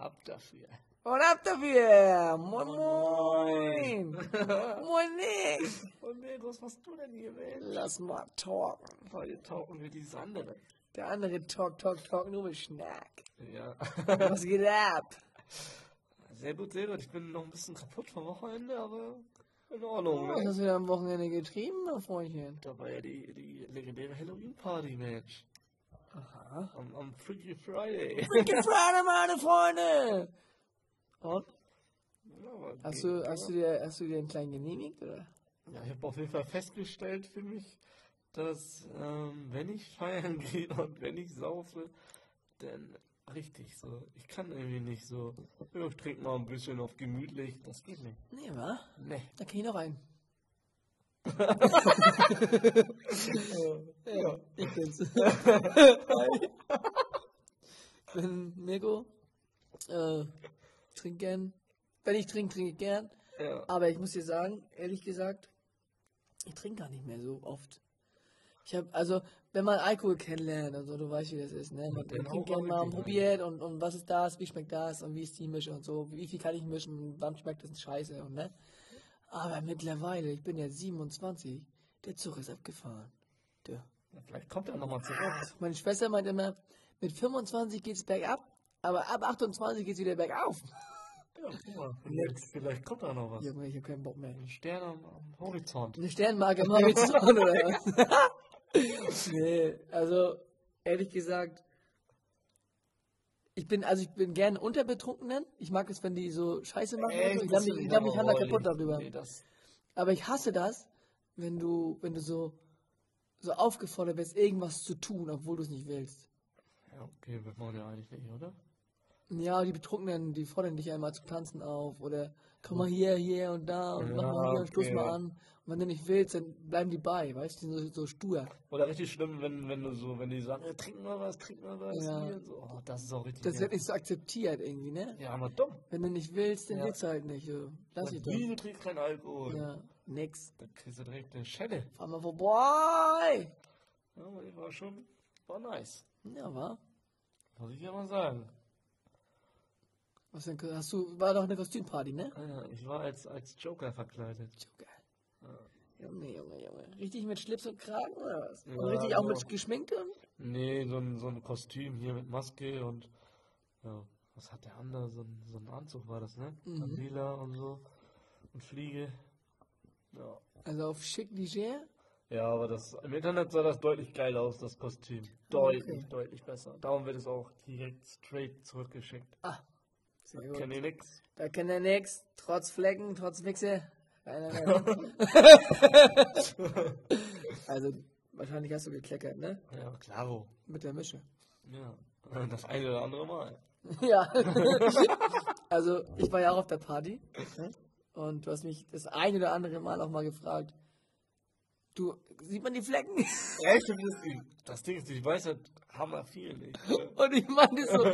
Ab dafür. Und ab dafür! Moin moin! moin Nick! Und Mirko, was machst du denn hier, Mensch? Lass mal talken. Heute tauchen wir dieses andere. Der andere Talk, Talk, Talk, nur mit Schnack. Ja. Was geht ab? Sehr gut, sehr gut. Ich bin noch ein bisschen kaputt vom Wochenende, aber in Ordnung. Was Ne? hast du da am Wochenende getrieben, mein Freundchen? Da war ja die, die legendäre Halloween-Party, Mensch. Aha. Am, am Freaky Friday. Freaky Friday, meine Freunde! Und? Ja, Hast du, hast du dir, hast du dir einen kleinen genehmigt, oder? Ja, ich habe auf jeden Fall festgestellt für mich, dass ähm, wenn ich feiern gehe und wenn ich saufe, dann richtig so. Ich kann irgendwie nicht so, ich trinke mal ein bisschen auf gemütlich, das geht nicht. Nee, wa? Nee. Da kenn ich noch einen. Ja. Ich bin's. ich bin Mirko. Äh, trinke gern. Wenn ich trinke, trinke ich gern. Ja. Aber ich muss dir sagen, ehrlich gesagt, ich trinke gar nicht mehr so oft. Ich habe, also, wenn man Alkohol kennenlernt und so, du weißt, wie das ist, ne? Man den trinkt gerne mal rein. probiert und, und was ist das, wie schmeckt das und wie ist die Mische und so, wie viel kann ich mischen, wann schmeckt das scheiße und ne? Aber mittlerweile, ich bin ja 27, der Zug ist abgefahren. Der. Vielleicht kommt er nochmal zurück. Meine Schwester meint immer, mit 25 geht's bergab, aber ab 28 geht's wieder bergauf. Ja, guck mal, vielleicht, vielleicht kommt da noch was. Junge, ich hab keinen Bock mehr. Ein Stern am, am Horizont. Eine Sternmarke am Horizont oder was? nee, also ehrlich gesagt, ich bin, also ich bin gern unter Betrunkenen. Ich mag es, wenn die so Scheiße machen. so. Ich glaube, ich glaub, ich kann da kaputt darüber. Nee, Aber ich hasse das, wenn du, wenn du so, so aufgefordert wirst, irgendwas zu tun, obwohl du es nicht willst. ja, okay, wird man ja eigentlich nicht, oder? Ja, die Betrunkenen, die fordern dich einmal zum Tanzen auf oder komm mal hier, hier und da und mach Ja, mal hier und stoß okay. mal an. Und wenn du nicht willst, dann bleiben die bei, weißt du, die sind so, so stur. Oder richtig schlimm, wenn, wenn du so, wenn die sagen, ja, trink mal was, trink mal was. Ja. So. oh, das ist auch richtig. Das wird nicht so akzeptiert irgendwie, ne? ja, aber dumm. Wenn du nicht willst, dann Ja. willst du halt nicht. So. Lass ich doch. Wie, du trinkst keinen Alkohol. Ja, nix. Dann kriegst du direkt eine Schelle. Fahr mal vorbei. Ja, aber die war schon, war nice. Ja, war. Muss ich ja mal sagen. Was denn, hast du, war doch eine Kostümparty, ne? Ah, ja, ich war als, als Joker verkleidet. Joker. Junge, Junge, Junge. Richtig mit Schlips und Kragen oder was? Ja, und richtig auch genau. mit geschminkt und? Nee, so ein, so ein Kostüm hier mit Maske und ja, was hat der andere? So ein, so ein Anzug war das, ne? Mhm. Lila und so. Und Fliege. Ja. Also auf schick leger? Ja, aber das im Internet sah das deutlich geiler aus, das Kostüm. Deutlich, Okay. deutlich besser. Darum wird es auch direkt straight zurückgeschickt. Ah, sehr gut. Kennt ihr nix? Da kennt er nix. Trotz Flecken, trotz Wichse. Also, wahrscheinlich hast du gekleckert, ne? Ja, klaro. Mit der Mische. Ja. Das eine oder andere Mal. Ja. also, ich war ja auch auf der Party. ne? Und du hast mich das ein oder andere Mal auch mal gefragt. Du, sieht man die Flecken? Echt? Das, das Ding ist, ich weiß halt hammer viel nicht. Und ich meinte so,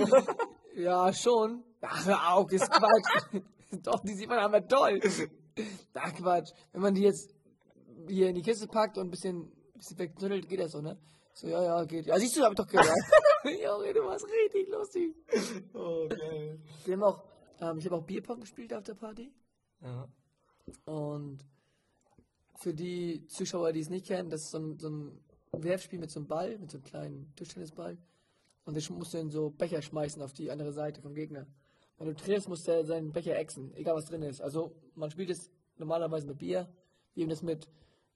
ja, schon. Ach, hör auf, ist Quatsch. Doch, die sieht man aber toll. Ach, Quatsch. Wenn man die jetzt hier in die Kiste packt und ein bisschen, bisschen wegknüttelt, geht das so, ne? So, ja, ja, geht. Ja, siehst du, hab ich doch gehört. Junge, du warst richtig lustig. Oh, geil. Wir haben auch, ähm, ich habe auch Bierpong gespielt auf der Party. Ja. Und für die Zuschauer, die es nicht kennen, das ist so ein, so ein Werfspiel mit so einem Ball, mit so einem kleinen Tischtennisball. Und ich musst dann so Becher schmeißen auf die andere Seite vom Gegner. Wenn du triffst, muss der seinen Becher exen, egal was drin ist. Also man spielt es normalerweise mit Bier, wir haben das mit,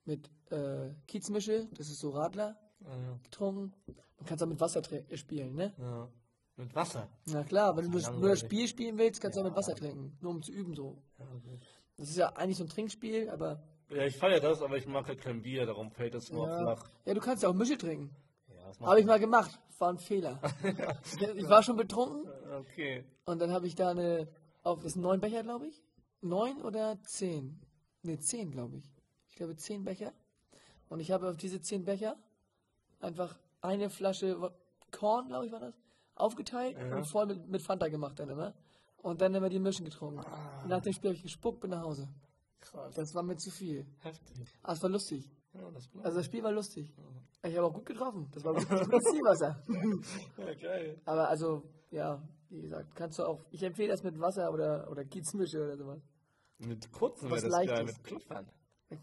mit äh, Kiezmische, das ist so Radler, Ja, getrunken. Man kann es auch mit Wasser tr- spielen, ne? ja. Mit Wasser. Na klar, wenn du nur das. Spiel spielen willst, kannst du auch mit Wasser trinken, nur um zu üben so. Ja, okay. Das ist ja eigentlich so ein Trinkspiel, aber ja ich feiere das, aber ich mag halt kein Bier, darum fällt das ja, flach. ja, du kannst ja auch Mische trinken. Habe ich mal gemacht. War ein Fehler. ich war schon betrunken Okay. und dann habe ich da eine, auf, das sind neun Becher, glaube ich. Neun oder zehn? Ne, zehn, glaube ich. Ich glaube zehn Becher. Und ich habe auf diese zehn Becher einfach eine Flasche Korn, glaube ich, war das, aufgeteilt Ja. und voll mit, mit Fanta gemacht dann immer. Und dann immer die Mischen getrunken. Und nach dem Spiel habe ich gespuckt, bin nach Hause. Krass. Das war mir zu viel. Heftig. Aber es war lustig. Ja, das Also das Spiel war lustig. Ich habe auch gut getroffen. Das war gutes Zielwasser. ja, geil. Aber also, ja, Wie gesagt, kannst du auch, ich empfehle das mit Wasser oder, oder Kiezmische oder sowas. Mit kurzen Was wäre das geil, mit Klopfern.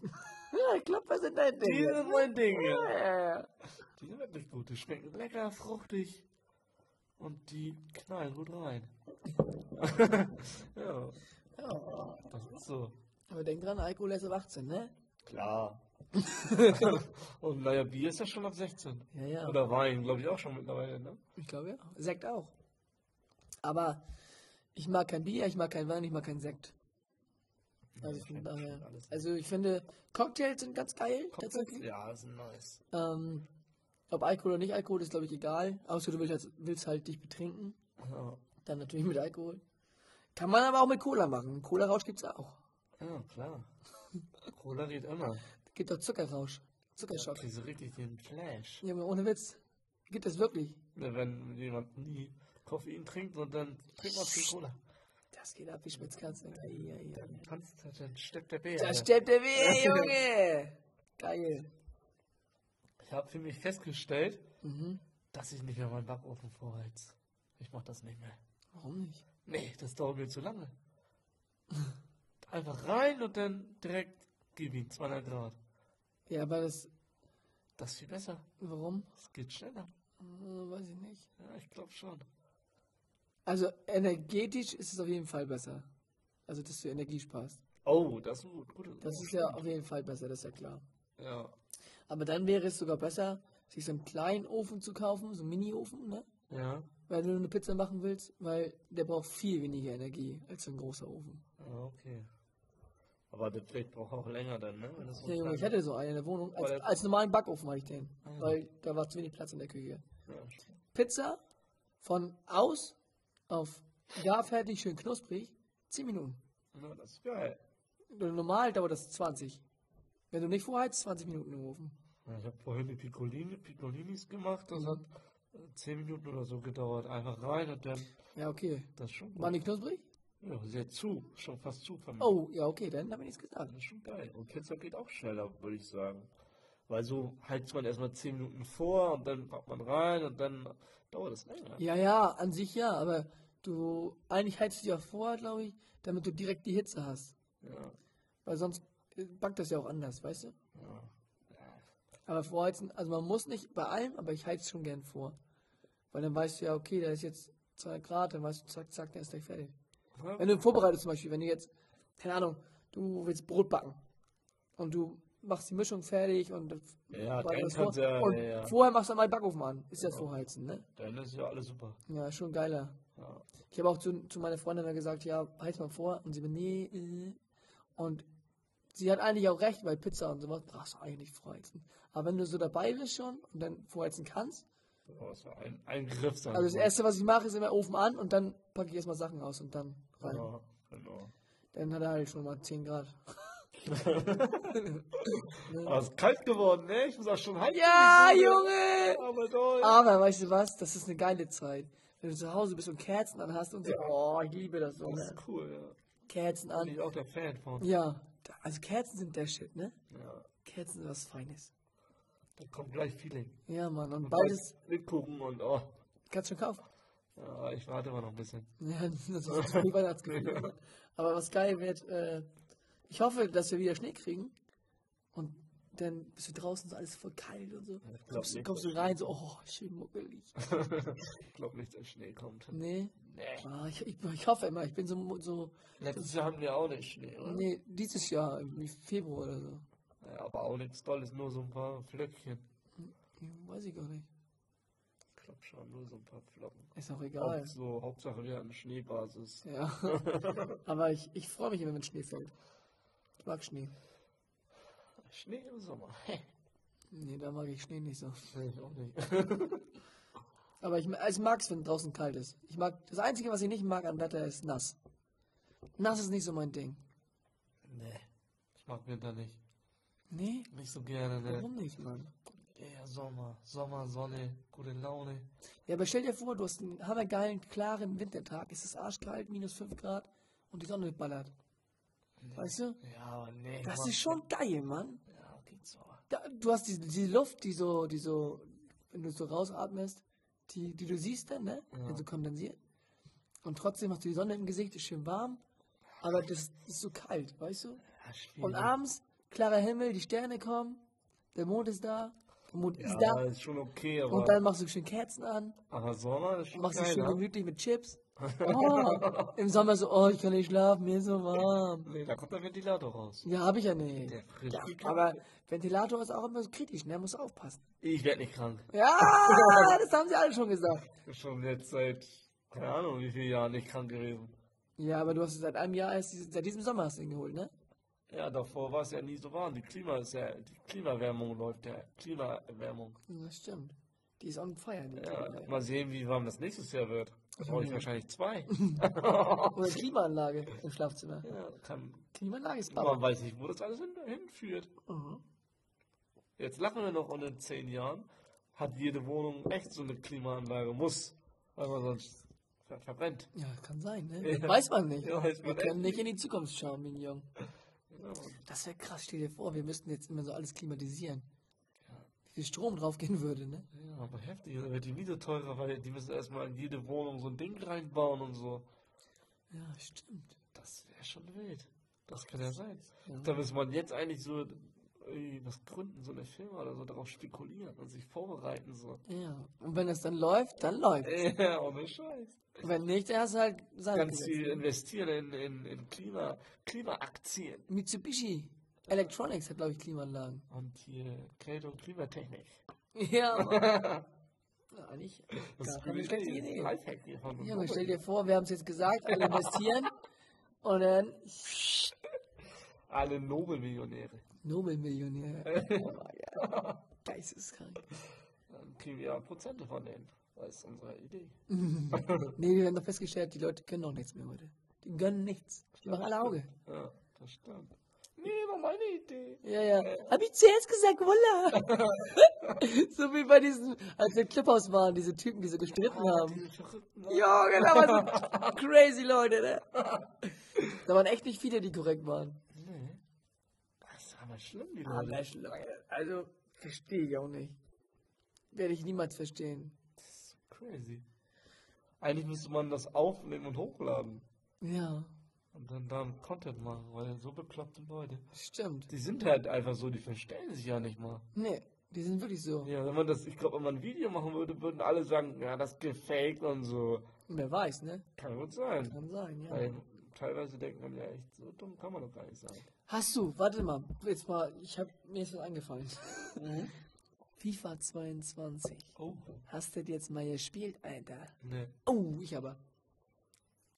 Ja, Klopfer sind dein Ding. Die sind mein Ding, ja. Ja, ja, ja. Die sind wirklich gut. Die schmecken lecker, fruchtig. Und die knallen gut rein. ja, ja. das ist so. Aber denk dran, Alkohol ist ab 18, ne? Klar. Und naja, Bier ist ja schon ab 16. Ja, ja. Oder Wein, glaube ich auch schon mittlerweile, ne? Ich glaube ja. Sekt auch. Aber ich mag kein Bier, ich mag kein Wein, ich mag keinen Sekt. Also, von daher, also ich finde, Cocktails sind ganz geil, tatsächlich. Ja, ist nice. Ähm, ob Alkohol oder nicht Alkohol ist, glaube ich, egal. Außer du willst halt, willst halt dich betrinken. Ja, Dann natürlich mit Alkohol. Kann man aber auch mit Cola machen. Cola-Rausch gibt's auch. ja klar. Cola geht immer. Gibt auch Zuckerrausch. Zuckerschock. kriegst du richtig den Flash. Junge, ohne Witz. Gibt es wirklich. Ja, Wenn jemand nie Koffein trinkt und dann trinkt man viel Cola. Das geht ab wie Schmitzkatze. Ei, ei, ei. Dann dann steppt der Bär. Da steppt der weh, Junge. Geil. Ich habe für mich festgestellt, Mhm. dass ich nicht mehr meinen Backofen vorheiz. Ich mach das nicht mehr. Warum nicht? Nee, das dauert mir zu lange. Einfach rein und dann direkt gib ihn, 200 Grad. Ja, aber das. Das ist viel besser. Warum? Das geht schneller. Äh, weiß ich nicht. Ja, ich glaube schon. Also energetisch ist es auf jeden Fall besser. Also, dass du Energie sparst. Oh, das ist gut. gut Das ist ja auf jeden Fall besser, das ist ja klar. Ja. Aber dann wäre es sogar besser, sich so einen kleinen Ofen zu kaufen, so einen Mini-Ofen, ne? Ja. Weil du eine Pizza machen willst, weil der braucht viel weniger Energie als so ein großer Ofen. Ah, okay. Aber der Blech braucht auch länger dann, ne? Das Ja, Junge, ich hatte so einen in der Wohnung. Als, der- als normalen Backofen hatte ich den. Ah. Weil da war zu wenig Platz in der Küche. Ja, Pizza von aus auf gar fertig, schön knusprig, 10 Minuten. ja, das ist geil. Normal dauert das 20. Wenn du nicht vorheizt, 20 Minuten im Ofen. Ja, ich habe vorhin die Piccolini, Piccolinis gemacht. Das hat äh, 10 Minuten oder so gedauert. Einfach rein und dann, Ja, okay. das ist schon gut. Waren die knusprig? Ja, sehr zu. Schon fast zu mir. Oh, ja, okay, dann habe ich nichts gesagt. Das ist schon geil. Und Pizza geht auch schneller, würde ich sagen. Weil so heizt man erstmal 10 Minuten vor und dann packt man rein und dann dauert es länger. Ja, ja, an sich ja, aber du, eigentlich heizt du ja vor, glaube ich, damit du direkt die Hitze hast. Ja. Weil sonst äh, backt das ja auch anders, weißt du? ja. Aber vorheizen, also man muss nicht bei allem, aber ich heiz schon gern vor. Weil dann weißt du ja, okay, da ist jetzt 2 Grad, dann weißt du, zack, zack, der ist gleich fertig. Wenn du vorbereitest zum Beispiel, wenn du jetzt, keine Ahnung, du willst Brot backen und du machst die Mischung fertig und Ja, du ja, und ja, ja. vorher machst du mal den Backofen an. Ist das Vorheizen, ne? Dann ist ja alles super. Ja, schon geiler. Ja. Ich habe auch zu, zu meiner Freundin gesagt, ja, heiz mal vor. Und sie mir, nee, äh. Und sie hat eigentlich auch recht, weil Pizza und sowas brauchst du eigentlich nicht vorheizen. Aber wenn du so dabei bist schon und dann vorheizen kannst, Oh, das war ein, ein Griff sein. also das erste, was ich mache, ist immer Ofen an und dann packe ich erstmal Sachen aus und dann rein. Ja, genau. Dann hat er halt schon mal 10 Grad. Aber es ist kalt geworden, ne? Ich muss auch schon halb. Ja, Junge! Aber toll. Aber weißt du was? Das ist eine geile Zeit. Wenn du zu Hause bist und Kerzen an hast und so. Oh, ich liebe das so. Das Ne? ist cool, ja. Kerzen Bin an. ich auch der Fan von. Ja, also Kerzen sind der Shit, ne? Ja. Kerzen sind was Feines. Da kommt gleich Feeling. Ja, Mann. Und Und beides mitgucken und oh. kannst du schon kaufen. Ja, ich warte mal noch ein bisschen. Ja, das ist die Weihnachtsgefühl. Aber was geil wird, äh, ich hoffe, dass wir wieder Schnee kriegen. Und dann bist du draußen so alles voll kalt und so. Glaub Kommst, du- nicht. kommst du rein, so, oh, schön muckelig. ich glaube nicht, dass Schnee kommt. Nee. Nee. Ah, ich, ich, ich hoffe immer, ich bin so, so, Letztes Jahr haben wir auch nicht Schnee, oder? nee, dieses Jahr, irgendwie Februar oder so. Ja, aber auch nichts Tolles, nur so ein paar Flöckchen. Hm, Weiß ich gar nicht. Schon, nur so ein paar Flocken. Ist auch egal. Auch so, Hauptsache wir hatten Schneebasis. Ja. Aber ich, ich freue mich immer, wenn Schnee fällt. Ich mag Schnee. Schnee im Sommer. Nee, da mag ich Schnee nicht so. Nee, ich auch nicht. Aber ich, also ich mag es, wenn draußen kalt ist. Ich mag, das Einzige, was ich nicht mag am Wetter, ist nass. Nass ist nicht so mein Ding. nee, ich mag Winter nicht. Nee? Nicht so gerne, ne? Warum nicht, Mann? Eher Sommer. Sommer, Sonne, gute Laune. Ja, aber stell dir vor, du hast einen hammergeilen, klaren Wintertag. Es ist arschkalt, minus 5 Grad und die Sonne ballert. Weißt du? Ja, aber nee. Das Mann. ist schon geil, Mann. Ja, geht so. Da, du hast diese, diese Luft, die so, die so, wenn du so rausatmest, die, die du siehst dann, ne? Ja. Wenn so kondensiert. Und trotzdem hast du die Sonne im Gesicht, ist schön warm, aber das ist so kalt, weißt du? Ja. Und abends, klarer Himmel, die Sterne kommen, der Mond ist da, ist ja, da. ist schon okay, aber, Und dann machst du schön Kerzen an, aber Sommer ist schon machst du schön geiler. gemütlich mit Chips. Oh, Im Sommer so, oh, ich kann nicht schlafen, mir ist so warm. Nee, da kommt der Ventilator raus. Ja, habe ich ja nicht. Der frisst Ja, aber. Ventilator ist auch immer so kritisch, ne? Muss aufpassen. Ich werde nicht krank. Ja, das haben sie alle schon gesagt. Ich bin schon jetzt seit, keine Ahnung, wie viele Jahren nicht krank gewesen. Ja, aber du hast es seit einem Jahr erst, seit diesem Sommer hast du ihn geholt, ne? Ja, davor war es ja nie so warm. Die Klima ist ja, die Klimaerwärmung läuft ja. Klimaerwärmung. Das stimmt. Die ist on fire, Ja, mal sehen, wie warm das nächstes Jahr wird. Da brauche ich wahrscheinlich zwei. Oder Klimaanlage im Schlafzimmer. ja, kann, Klimaanlage ist man Bauer. weiß nicht, wo das alles hin, hinführt. Mhm. Jetzt lachen wir noch und in zehn Jahren hat jede Wohnung echt so eine Klimaanlage. Muss. Weil man sonst ver verbrennt. Ja, kann sein, ne? Ja. Weiß man nicht. Ja, weiß wir man können echt nicht in die Zukunft schauen. Ja, Das wäre krass, stell dir vor, wir müssten jetzt immer so alles klimatisieren. Wie viel Strom draufgehen würde, ne? ja, aber heftig. Da wird die Miete teurer, weil die müssen erstmal in jede Wohnung so ein Ding reinbauen und so. Ja, stimmt. Das wäre schon wild. Das kann ja sein. Ja. Da müsste man jetzt eigentlich so irgendwie was gründen, so eine Firma oder so, darauf spekulieren und sich vorbereiten. So. Ja. Und wenn es dann läuft, dann läuft. Ja, ohne Scheiß. Wenn nicht, dann hast du halt Sand Ganz gesetzt. viel investieren in, in, in Klima, Klimaaktien. Mitsubishi Electronics hat, glaube ich, Klimaanlagen. Und hier Kälte- und Klimatechnik. Ja, Mann. ja eigentlich Das ist eine schlechte Idee. Idee. Lifehack hier von Ja, aber stell dir vor, wir haben es jetzt gesagt, alle investieren und dann Alle Nobelmillionäre. Nobelmillionär. Oh, ja. Geisteskrank. Dann kriegen wir ja Prozente von denen. Das ist unsere Idee. Nee, wir haben doch festgestellt, die Leute können doch nichts mehr heute. Die gönnen nichts. Die machen alle Auge. Ja, das stimmt. Nee, war meine Idee. Ja, ja. Hab ich zuerst gesagt, Wulla. so wie bei diesen, als wir im Clubhaus waren, diese Typen, die so gestritten haben. Diese verrückten Ja, genau. Also, crazy Leute, ne? Da waren echt nicht viele, die korrekt waren. Aber schlimm, die Ah, Leute. Mensch, Leute. Also, verstehe ich auch nicht. Werde ich niemals verstehen. Das ist crazy. Eigentlich müsste man das aufnehmen und hochladen. Ja, Und dann da einen Content machen, weil so bekloppte Leute. stimmt. Die sind halt einfach so, die verstellen sich ja nicht mal. Nee, die sind wirklich so. Ja, wenn man das, ich glaube, wenn man ein Video machen würde, würden alle sagen, ja, das gefaked und so. Wer weiß, ne? Kann gut sein. Kann sein, ja. Weil teilweise denkt man ja echt, so dumm kann man doch gar nicht sein. Hast du, warte mal, jetzt mal, ich hab, mir ist was eingefallen. FIFA 22. Oh. Hast du das jetzt mal gespielt, Alter? Ne. Oh, ich aber.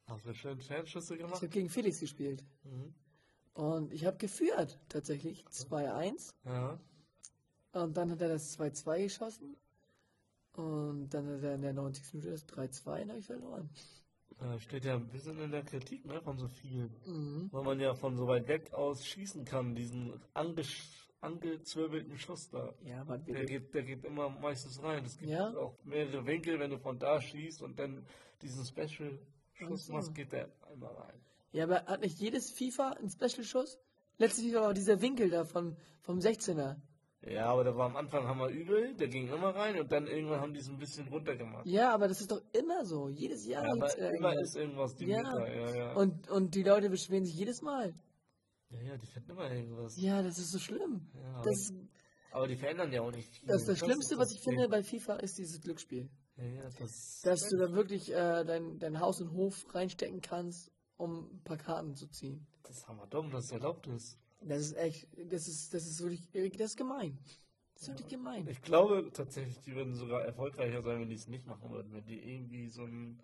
Hast du schön Fernschüsse Ich gemacht? habe gegen Felix gespielt. Mhm. Und ich habe geführt, tatsächlich. 2-1. Ja. Und dann hat er das 2-2 geschossen. Und dann hat er in der 90. Minute das 3-2 und habe ich verloren. Ja, steht ja ein bisschen in der Kritik, ne, von so vielen. Mhm. Weil man ja von so weit weg aus schießen kann, diesen angezwirbelten Schuss da. Ja, man Der geht, der geht immer meistens rein. Es gibt Ja? auch mehrere Winkel, wenn du von da schießt und dann diesen Special-Schuss so. machst, geht der einmal rein. Ja, aber hat nicht jedes FIFA einen Special-Schuss? Letztes FIFA war dieser Winkel da von, vom 16er. Ja, aber da war am Anfang haben wir übel, der ging immer rein und dann irgendwann haben die es ein bisschen runtergemacht. Ja, aber das ist doch immer so. Jedes Jahr. Ja, aber immer ist irgendwas die Ja. Mutter, ja, ja. Und, und die Leute beschweren sich jedes Mal. ja, ja, die finden immer irgendwas. Ja, das ist so schlimm. Ja, aber, Das, aber die verändern ja auch nicht viel. das, das Schlimmste, ist was das ich finde bei FIFA, ist dieses Glücksspiel. Ja, ja, das, Dass du da wirklich äh, dein, dein Haus und Hof reinstecken kannst, um ein paar Karten zu ziehen. das ist hammerdumm, dass es erlaubt ist. Das ist echt, das ist, das ist wirklich, das ist gemein. Das ist wirklich gemein. Ich glaube tatsächlich, die würden sogar erfolgreicher sein, wenn die es nicht machen würden, wenn die irgendwie so ein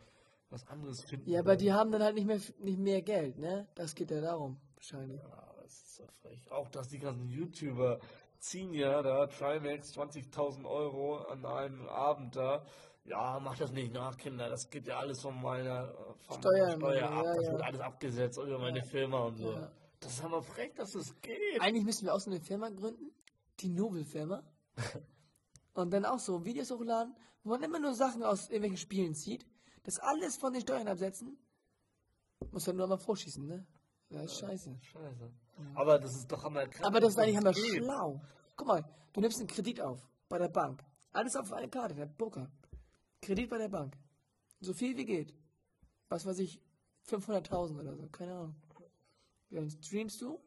was anderes finden. Ja, aber würden. die haben dann halt nicht mehr, nicht mehr Geld, ne? Das geht ja darum, wahrscheinlich. Ja, das ist so frech. Auch, dass die ganzen YouTuber ziehen ja da Trimax 20.000 Euro an einem Abend da. Ja, mach das nicht nach, Kinder. Das geht ja alles von meiner von Steuern, Steuer ja, ab. Das ja. wird alles abgesetzt über meine Firma und so. Das ist aber frech, dass es geht. Eigentlich müssen wir auch so eine Firma gründen, die Nobel-Firma. Und dann auch so Videos hochladen, wo man immer nur Sachen aus irgendwelchen Spielen zieht, das alles von den Steuern absetzen. Muss dann nur mal vorschießen, ne? Das ist scheiße. Scheiße. Aber das ist doch anerkannt. Aber das ist eigentlich geht. schlau. Guck mal, du nimmst einen Kredit auf bei der Bank. Alles auf eine Karte, der Poker. Kredit bei der Bank. So viel wie geht. was weiß ich, 500.000 oder so, keine Ahnung. Dann streamst du,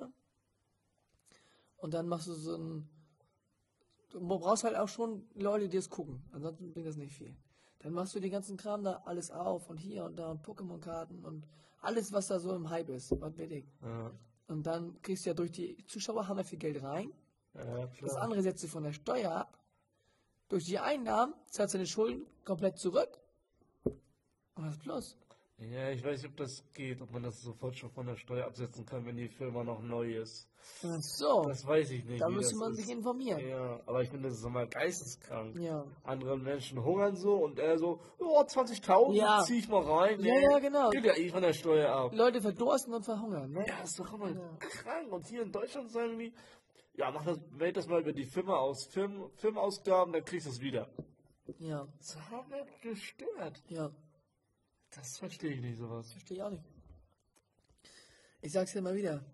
ja. Und dann machst du so ein, du brauchst halt auch schon Leute, die es gucken, ansonsten bringt das nicht viel. Dann machst du den ganzen Kram da alles auf und hier und da und Pokémon-Karten und alles, was da so im Hype ist, was billig. Ja, Und dann kriegst du ja durch die Zuschauer haben wir viel Geld rein. ja, Das andere setzt du von der Steuer ab. Durch die Einnahmen zahlst du deine Schulden komplett zurück. Und das plus. Ja, ich weiß nicht, ob das geht, ob man das sofort schon von der Steuer absetzen kann, wenn die Firma noch neu ist. So, Das weiß ich nicht. da müsste man ist. sich informieren. Ja, aber ich finde, das ist immer geisteskrank. Ja. Andere Menschen hungern so und er so, oh, 20.000, Ja. zieh ich mal rein. Ja, ja, genau. Geht ja eh von der Steuer ab. Leute verdursten und verhungern, ne? Ja, ist doch immer Ja. krank. Und hier in Deutschland sagen die, ja, mach das, wählt das mal über die Firma aus, Firmen, Firmenausgaben, dann kriegst du es wieder. Ja, Das haben wir gestört. ja. Das verstehe ich nicht, sowas. Verstehe ich auch nicht. Ich sag's dir mal wieder.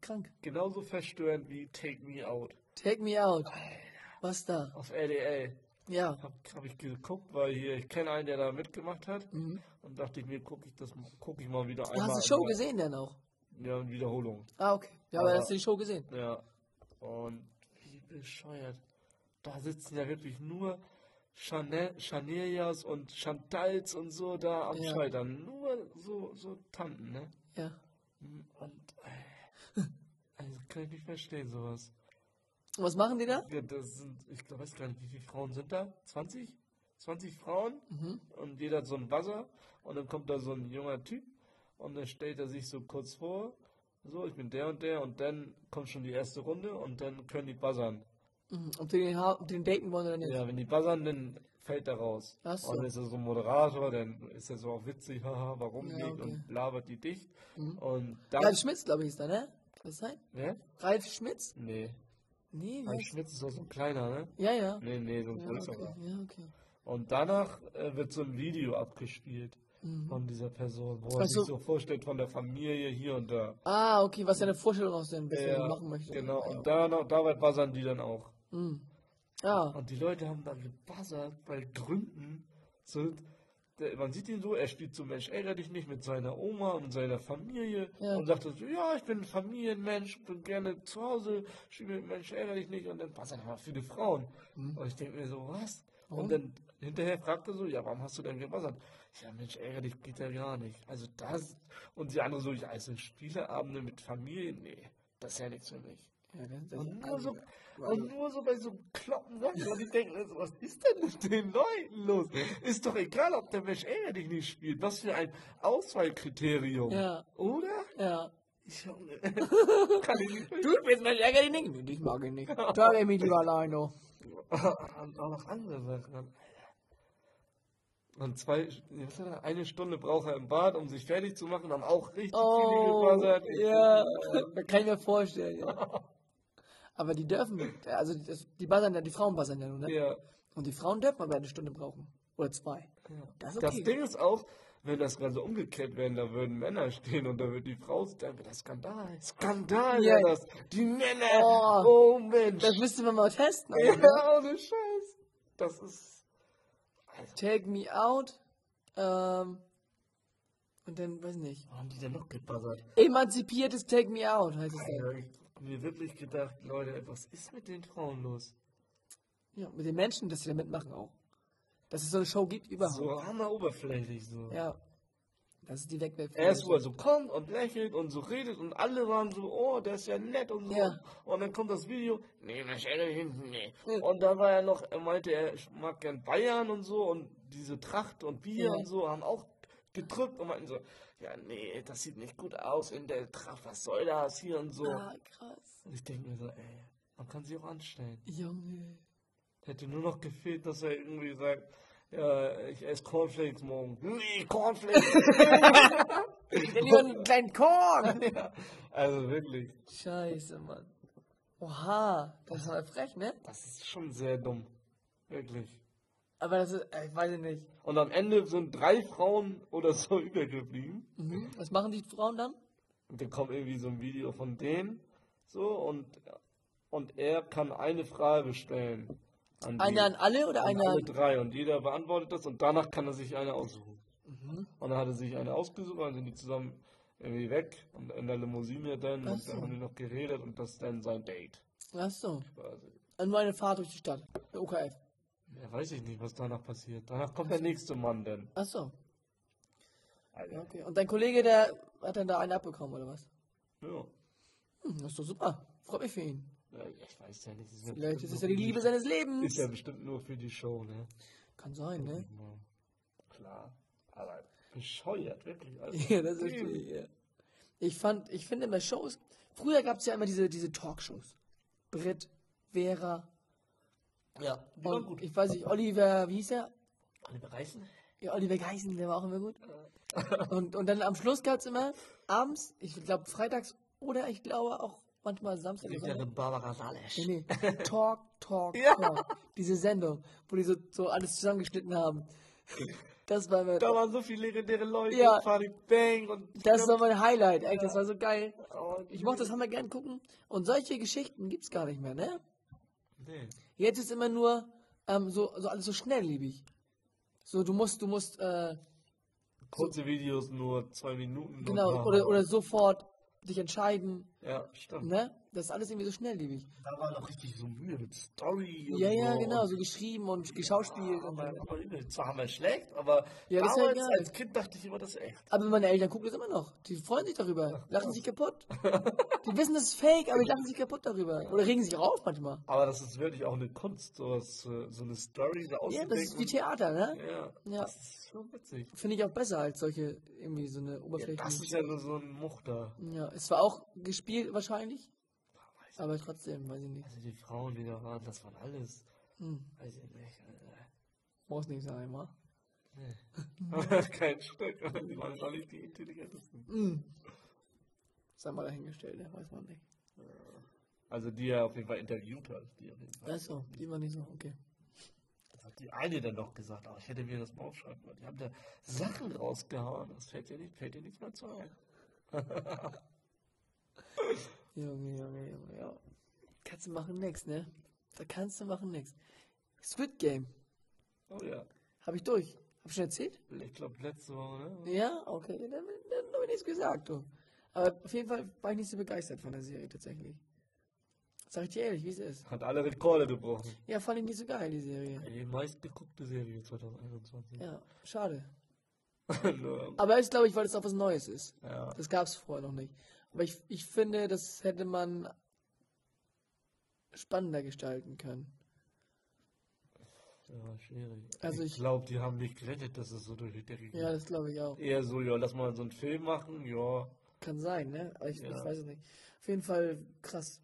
Krank. Genauso verstörend wie Take Me Out Take me out. Was da? auf RDL. Ja. Hab, hab ich geguckt, weil hier, ich kenne einen, der da mitgemacht hat. Mhm. Und dachte ich mir, gucke ich das, gucke ich mal wieder einmal. Hast du die Show gesehen denn auch? Ja, in Wiederholung. Ah, okay. Ja, aber Aber- hast du die Show gesehen? Ja. Und wie bescheuert. Da sitzen ja wirklich nur Chanel, Chanelias und Chantals und so da am Ja. Scheitern. Nur so, so Tanten, ne? Ja. Und äh, also kann ich nicht verstehen, sowas. Was machen die da? Ja, das sind, ich glaub, weiß gar nicht, wie viele Frauen sind da? 20? 20 Frauen? Mhm. Und jeder hat so ein Buzzer. Und dann kommt da so ein junger Typ. Und dann stellt er sich so kurz vor. So, ich bin der und der. Und dann kommt schon die erste Runde. Und dann können die buzzern. Mhm. Ob die den, ob die den daten wollen oder nicht? Ja, wenn die buzzern, dann fällt er raus. Ach so. Und dann ist er so ein Moderator, dann ist er so auch witzig, haha, warum Ja, okay. Und labert die dicht. Mhm. Und dann. Ralf Schmitz, glaube ich, ist da, ne? Kann das sein? Wer? Ralf Schmitz? Nee. Nee, Ralf was? Schmitz ist doch so ein kleiner, ne? Ja, ja. Nee, nee, so ein Ja, größerer. okay. Ja, okay. Und danach äh, wird so ein Video abgespielt Mhm. von dieser Person, wo er Ach so. sich so vorstellt von der Familie hier und da. Ah, okay, was seine Vorstellung aus dem bisschen Ja, machen möchte. Genau, und danach, dabei buzzern die dann auch. Mhm. Ah, Und die Leute haben dann gebuzzert, weil Gründen so, der, man sieht ihn so, er spielt so Mensch, ärgere dich nicht mit seiner Oma und seiner Familie Ja. und sagt so, ja, ich bin ein Familienmensch, bin gerne zu Hause, spiele mit Mensch, ärgere dich nicht und dann buzzern aber viele Frauen. Und ich denke mir so, was? Mhm. Warum? Und dann hinterher fragt er so, ja, warum hast du denn gebuzzert? Ja, Mensch, ärgere dich geht ja gar nicht. Also das, und die andere so, ja, also Spieleabende mit Familie, nee, das ist ja nichts für mich. Ja, das, das, Und nur, also, so, und nur so bei so kloppen Sachen. Und ich denke mir so, was ist denn mit den Leuten los? Ist doch egal, ob der Mensch ärger dich nicht spielt. Was für ein Auswahlkriterium. Ja. Oder? ja. Ich hab, kann ich nicht Du bist mein ärger dich nicht. Dich mag ich nicht. Da ich mich lieber alleine. Und auch noch andere Sachen. Und zwei, eine Stunde braucht er im Bad, um sich fertig zu machen, haben auch richtig Oh, viele gebuzzert. ja. Kann ich mir vorstellen, ja. Aber die dürfen, also das, die buzzern ja, die Frauen buzzern ja nur, ne? Ja. Und die Frauen dürfen aber eine Stunde brauchen. Oder zwei. Das ist Das okay. Ding ist auch, wenn das Ganze umgekehrt wäre, da würden Männer stehen und da würde die Frau, wäre das Skandal. Skandal Ja. wäre das. Die Männer. Oh. Oh, Mensch. Das müsste man mal testen. ja, Alter. ohne Scheiß. Das ist. Alter, Take me out. Ähm, und dann, weiß nicht. wo haben die denn noch gebuzzert? Emanzipiertes Take me out heißt es dann. Mir wirklich gedacht, Leute, was ist mit den Frauen los? Ja, mit den Menschen, dass sie da mitmachen auch. Dass es so eine Show gibt überhaupt. So hammer oberflächlich so. Ja. Das ist die Wegwerf. Erst wo er so kommt und lächelt und so redet und alle waren so, oh, der ist ja nett und so. Ja. Und dann kommt das Video, nee, Mensch, ey, nee. Ja. Und dann war er noch, er meinte, er mag gern Bayern und so und diese Tracht und Bier Ja. und so haben auch gedrückt und meinten so, ja, nee, das sieht nicht gut aus in der Tracht, was soll das hier und so. Ah, krass. Und ich denke mir so, ey, man kann sich auch anstellen. Junge. Hätte nur noch gefehlt, dass er irgendwie sagt, ja, ich esse Cornflakes morgen. Nee, Cornflakes. Ich will lieber einen kleinen Korn. ja, also wirklich. Scheiße, Mann. Oha, das war frech, ne? Das ist schon sehr dumm. Wirklich. Aber das ist, äh, ich weiß ich nicht. Und am Ende sind drei Frauen oder so übergeblieben. Mhm. Was machen die Frauen dann? Und dann kommt irgendwie so ein Video von denen. So, und, und er kann eine Frage stellen. An die- Eine an alle oder an eine alle an... drei. Und jeder beantwortet das und danach kann er sich eine aussuchen. Mhm. Und dann hat er sich eine ausgesucht, dann sind die zusammen irgendwie weg und in der Limousine dann Ach und so. dann haben die noch geredet und das ist dann sein Date. Ach so. Quasi. Nur eine Fahrt durch die Stadt. Der OKF. Ja, weiß ich nicht, was danach passiert. Danach kommt der nächste Mann dann. Ach so. Alter. Ja, okay. Und dein Kollege, der hat dann da einen abbekommen, oder was? Ja. Hm, das ist doch super. Freut mich für ihn. Ja, ich weiß ja nicht. ja Vielleicht ist es ja die Liebe seines Lebens. Ist ja bestimmt nur für die Show, ne? Kann sein, ne? Ja, Klar. Aber bescheuert, wirklich. Also, Ja, das verstehe ich, ja. Ich fand, ich finde immer Shows, früher gab es ja immer diese, diese Talkshows. Britt, Vera, Ja, die waren gut. ich weiß nicht, Oliver, wie hieß er? Oliver Reißen? Ja, Oliver Geisen, der war auch immer gut. Und, und dann am Schluss gab es immer abends, ich glaube freitags oder ich glaube auch manchmal Samstag. Sonntag. Richterin Barbara Salesch. Nee, nee. Talk, Talk, Ja. Talk. Diese Sendung, wo die so, so alles zusammengeschnitten haben. Das war mir, Da waren so viele legendäre Leute. Ja. Party Bang und. das war mein Highlight, echt, das war so geil. Oh, Ich mochte das, haben wir gern gucken. Und solche Geschichten gibt's gar nicht mehr, ne? Nee. Jetzt ist immer nur ähm, so, so alles so schnelllebig. So, du musst, du musst, äh, Kurze Videos, nur zwei Minuten. genau, oder, oder sofort dich entscheiden, Ja, stimmt. ne? Das ist alles irgendwie so schnelllebig. Da war noch richtig so Mühe mit Story. und Ja, ja, so. genau, so geschrieben und geschauspielt. Und, Aber, aber. Zwar haben wir schlecht, aber Ja, das ist ja damals egal. als Kind dachte ich immer, das ist echt. aber meine Eltern gucken das immer noch. Die freuen sich darüber, lachen sich kaputt. Die wissen, das ist fake, aber die lachen sich kaputt darüber. Oder regen sich auch auf manchmal. Aber das ist wirklich auch eine Kunst, sowas, äh, so eine Story da Ja, das ist wie Theater, ne? Ja, Ja. das ist schon witzig. Finde ich auch besser als solche, irgendwie so eine Ja, Oberfläche. das ist ja nur so ein Muchter. Ja, es war auch gespielt wahrscheinlich, aber trotzdem, weiß ich nicht. Also die Frauen, die da waren, das waren alles, Hm, weiß ich nicht, muss nicht sein, wa? Kein Stück. Die waren auch nicht die intelligentesten. Hm. Sei mal dahingestellt, ne? weiß man nicht. Also die er auf jeden Fall interviewt hat. Die auf jeden Fall. Achso, die war nicht so, okay. Das hat die eine dann noch gesagt, aber ich hätte mir das mal aufschreiben wollen. Die haben da Sachen rausgehauen. Das fällt dir nicht, fällt dir nichts mehr zu ein. Junge, Junge, Junge, ja. Kannst du machen nix, ne? Da kannst du machen nix. Squid Game, Oh ja. hab ich durch. Hab ich schon erzählt? Ich glaube letzte Woche, ne? Ja, okay, dann, dann hab ich nichts gesagt, du. Aber auf jeden Fall war ich nicht so begeistert von der Serie tatsächlich. Sag ich dir ehrlich, wie es ist. Hat alle Rekorde gebrochen. Ja, fand ich nicht so geil, die Serie. Die meistgeguckte Serie 2021. Ja, schade. Aber ist, glaube ich, weil es auch was Neues ist. ja. Das gab es vorher noch nicht. Aber ich, ich finde, das hätte man spannender gestalten können. ja, schwierig. Also ich ich- glaube, die haben nicht gerettet, dass es so durch die Decke ging. Ja, das glaube ich auch. Eher so, ja, lass mal so einen Film machen, ja. Kann sein, ne? Ich, Ja. ich weiß es nicht. Auf jeden Fall krass.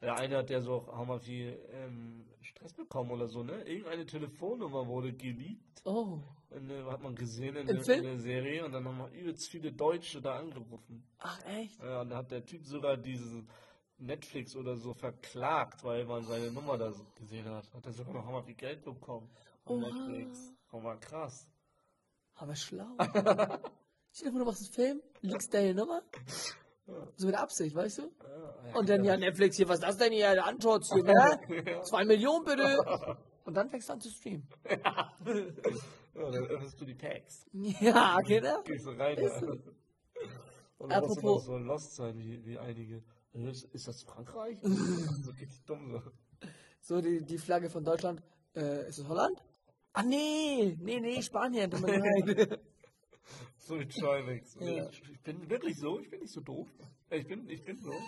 Der eine hat ja so auch mal viel ähm, Stress bekommen oder so, ne? Irgendeine Telefonnummer wurde geleakt. Oh. In, der- hat man gesehen in, Im der, in der Serie und dann haben wir übelst viele Deutsche da angerufen. Ach, echt? Ja, und da hat der Typ sogar dieses Netflix oder so verklagt, weil man seine Nummer da so gesehen hat. Hat er sogar noch mal viel Geld bekommen von Oha. Netflix. Oh, mal krass. Aber schlau. Dir vor, du machst einen Film, legst deine Nummer. So mit Absicht, weißt du? Ja, ja, Und dann ja Netflix hier, was ist das denn hier? Der Antwort hier, ne? Zwei Millionen bitte. Und dann fängst du an zu streamen. ja, dann öffnest du die Tags. Ja, genau. Gehst du rein. Ja. so. Und dann musst du Apropos- so lost sein, wie, wie einige. Ist, ist das Frankreich? so richtig dumm so. So, die, die Flagge von Deutschland. Äh, ist es Holland? Ah, nee. Nee, nee, Spanien. So wie Trimax. Ja. Ich, bin wirklich so, ich bin nicht so doof. Ich bin, ich bin so.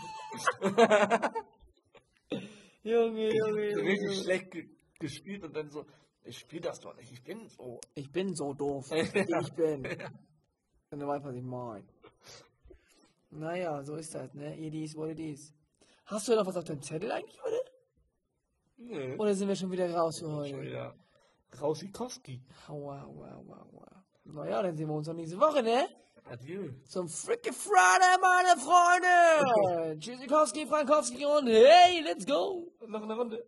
Junge, Junge, Richtig schlecht ge gespielt und dann so, ich spiele das doch nicht, ich bin so. Ich bin so doof. Ich bin. Und du weißt, was ich meine. Naja, so ist das, ne? It is what it is. Hast du noch was auf deinem Zettel eigentlich heute? Nö. Oder sind wir schon wieder raus für Schon heute? wieder Rausikowski. Aua, aua, aua, aua. Naja, dann sehen wir uns noch nächste Woche, ne? Adieu. Zum Freaky Friday, meine Freunde! Tschüssikowski, Frankowski und hey, let's go! Noch eine Runde.